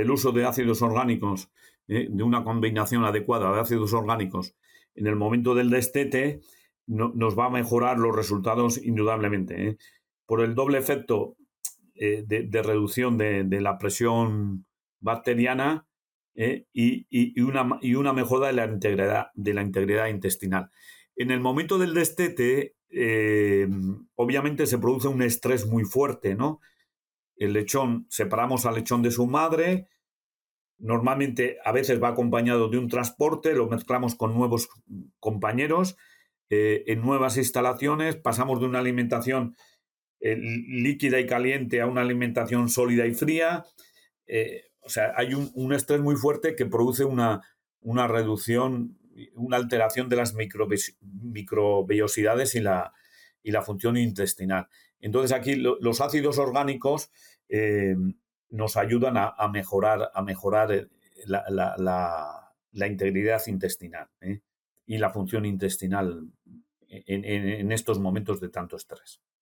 el uso de ácidos orgánicos, de una combinación adecuada de ácidos orgánicos en el momento del destete, nos va a mejorar los resultados indudablemente. Por el doble efecto de, reducción de, la presión bacteriana y, una, mejora de la integridad, de la integridad intestinal. En el momento del destete, eh, obviamente se produce un estrés muy fuerte, ¿no? El lechón, separamos al lechón de su madre, normalmente a veces va acompañado de un transporte, lo mezclamos con nuevos compañeros, eh, en nuevas instalaciones, pasamos de una alimentación eh, líquida y caliente a una alimentación sólida y fría. o sea, hay un, un, estrés muy fuerte que produce una, una reducción una alteración de las microbiosidades y la, y la función intestinal. Entonces aquí los ácidos orgánicos eh, nos ayudan a, mejorar, a mejorar eh, la, integridad intestinal ¿eh? y la función intestinal en, estos momentos de tanto estrés.